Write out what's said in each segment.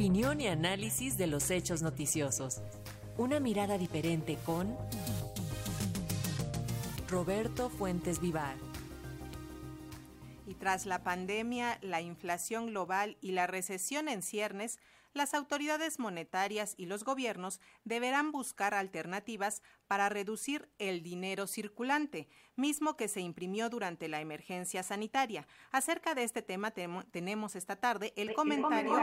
Opinión y análisis de los hechos noticiosos. Una mirada diferente con Roberto Fuentes Vivar. Y tras la pandemia, la inflación global y la recesión en ciernes, las autoridades monetarias y los gobiernos deberán buscar alternativas para reducir el dinero circulante, mismo que se imprimió durante la emergencia sanitaria. Acerca de este tema tenemos esta tarde el comentario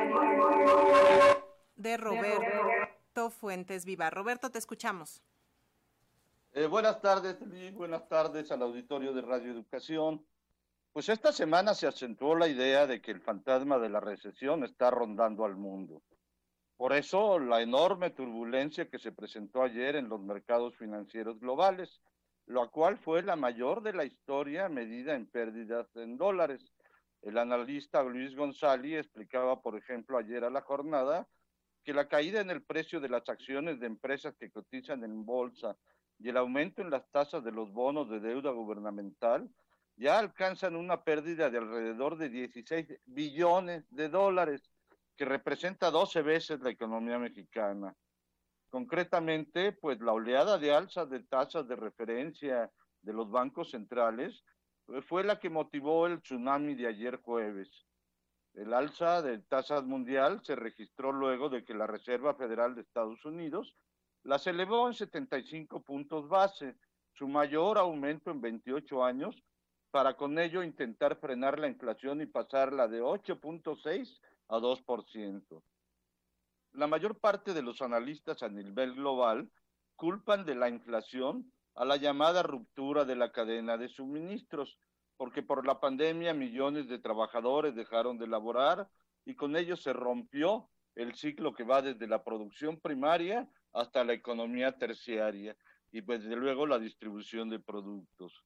de Roberto Fuentes Viva. Roberto, te escuchamos. Eh, buenas tardes, buenas tardes al auditorio de Radio Educación. Pues esta semana se acentuó la idea de que el fantasma de la recesión está rondando al mundo. Por eso la enorme turbulencia que se presentó ayer en los mercados financieros globales, lo cual fue la mayor de la historia medida en pérdidas en dólares. El analista Luis González explicaba, por ejemplo, ayer a la jornada que la caída en el precio de las acciones de empresas que cotizan en bolsa y el aumento en las tasas de los bonos de deuda gubernamental ya alcanzan una pérdida de alrededor de 16 billones de dólares, que representa 12 veces la economía mexicana. Concretamente, pues la oleada de alzas de tasas de referencia de los bancos centrales eh, fue la que motivó el tsunami de ayer jueves. El alza de tasas mundial se registró luego de que la Reserva Federal de Estados Unidos las elevó en 75 puntos base, su mayor aumento en 28 años, para con ello intentar frenar la inflación y pasarla de 8.6 a 2%. La mayor parte de los analistas a nivel global culpan de la inflación a la llamada ruptura de la cadena de suministros, porque por la pandemia millones de trabajadores dejaron de laborar y con ello se rompió el ciclo que va desde la producción primaria hasta la economía terciaria y pues, desde luego la distribución de productos.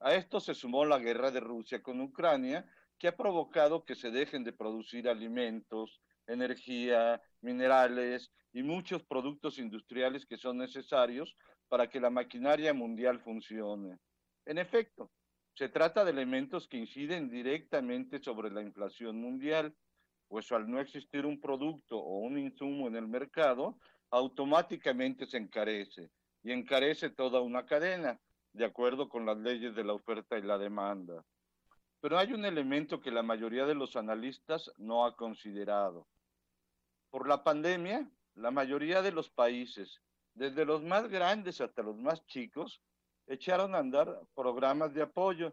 A esto se sumó la guerra de Rusia con Ucrania, que ha provocado que se dejen de producir alimentos, energía, minerales y muchos productos industriales que son necesarios para que la maquinaria mundial funcione. En efecto, se trata de elementos que inciden directamente sobre la inflación mundial, pues al no existir un producto o un insumo en el mercado, automáticamente se encarece y encarece toda una cadena, de acuerdo con las leyes de la oferta y la demanda. Pero hay un elemento que la mayoría de los analistas no ha considerado. Por la pandemia, la mayoría de los países, desde los más grandes hasta los más chicos, echaron a andar programas de apoyo,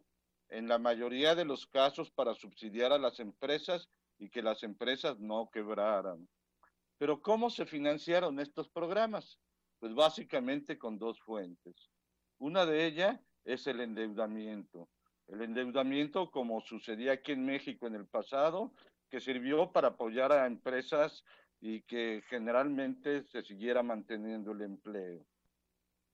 en la mayoría de los casos para subsidiar a las empresas y que las empresas no quebraran. Pero ¿cómo se financiaron estos programas? Pues básicamente con dos fuentes. Una de ellas es el endeudamiento. El endeudamiento, como sucedía aquí en México en el pasado, que sirvió para apoyar a empresas y que generalmente se siguiera manteniendo el empleo.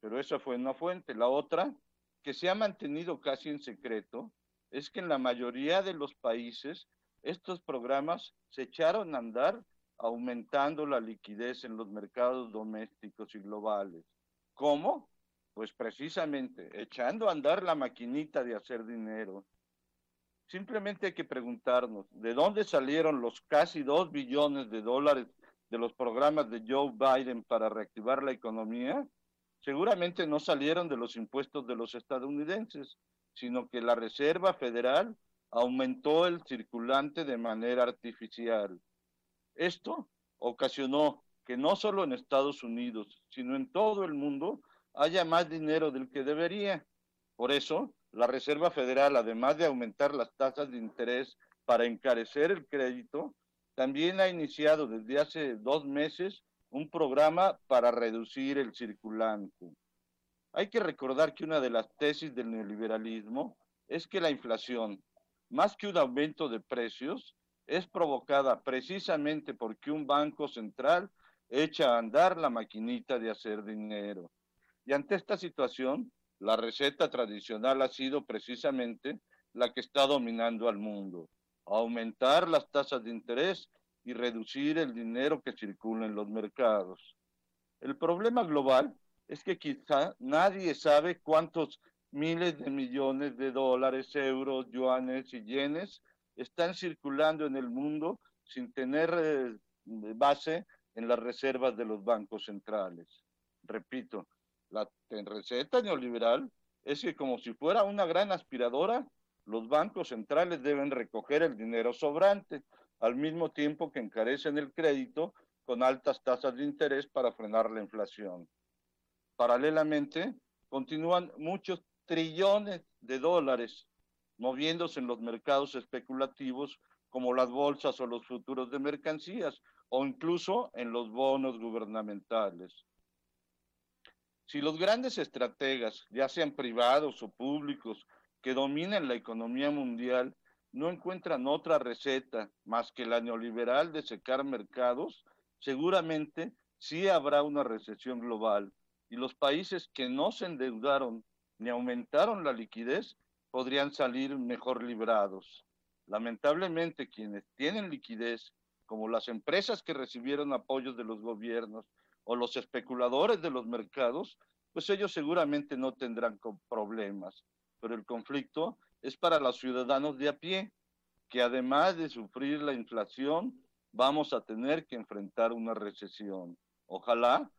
Pero esa fue una fuente. La otra, que se ha mantenido casi en secreto, es que en la mayoría de los países estos programas se echaron a andar aumentando la liquidez en los mercados domésticos y globales. ¿Cómo? Pues precisamente echando a andar la maquinita de hacer dinero. Simplemente hay que preguntarnos, ¿de dónde salieron los casi dos billones de dólares de los programas de Joe Biden para reactivar la economía? Seguramente no salieron de los impuestos de los estadounidenses, sino que la Reserva Federal aumentó el circulante de manera artificial. Esto ocasionó que no solo en Estados Unidos, sino en todo el mundo, haya más dinero del que debería. Por eso, la Reserva Federal, además de aumentar las tasas de interés para encarecer el crédito, también ha iniciado desde hace dos meses un programa para reducir el circulante. Hay que recordar que una de las tesis del neoliberalismo es que la inflación, más que un aumento de precios, es provocada precisamente porque un banco central echa a andar la maquinita de hacer dinero. Y ante esta situación, la receta tradicional ha sido precisamente la que está dominando al mundo, aumentar las tasas de interés y reducir el dinero que circula en los mercados. El problema global es que quizá nadie sabe cuántos miles de millones de dólares, euros, yuanes y yenes están circulando en el mundo sin tener eh, base en las reservas de los bancos centrales. Repito, la receta neoliberal es que como si fuera una gran aspiradora, los bancos centrales deben recoger el dinero sobrante, al mismo tiempo que encarecen el crédito con altas tasas de interés para frenar la inflación. Paralelamente, continúan muchos trillones de dólares moviéndose en los mercados especulativos como las bolsas o los futuros de mercancías o incluso en los bonos gubernamentales. Si los grandes estrategas, ya sean privados o públicos, que dominan la economía mundial, no encuentran otra receta más que la neoliberal de secar mercados, seguramente sí habrá una recesión global y los países que no se endeudaron ni aumentaron la liquidez podrían salir mejor librados. Lamentablemente, quienes tienen liquidez, como las empresas que recibieron apoyos de los gobiernos o los especuladores de los mercados, pues ellos seguramente no tendrán problemas. Pero el conflicto es para los ciudadanos de a pie, que además de sufrir la inflación, vamos a tener que enfrentar una recesión. Ojalá,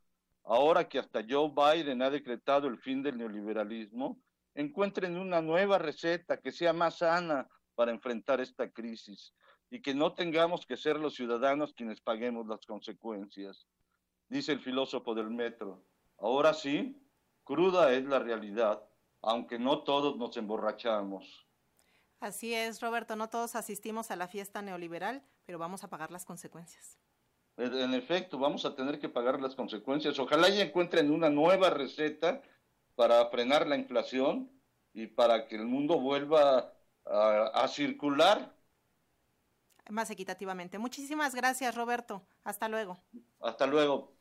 ahora que hasta Joe Biden ha decretado el fin del neoliberalismo, encuentren una nueva receta que sea más sana para enfrentar esta crisis y que no tengamos que ser los ciudadanos quienes paguemos las consecuencias. Dice el filósofo del metro, ahora sí, cruda es la realidad, aunque no todos nos emborrachamos. Así es, Roberto, no todos asistimos a la fiesta neoliberal, pero vamos a pagar las consecuencias. En efecto, vamos a tener que pagar las consecuencias. Ojalá ya encuentren una nueva receta para frenar la inflación y para que el mundo vuelva a, a circular. Más equitativamente. Muchísimas gracias, Roberto. Hasta luego. Hasta luego.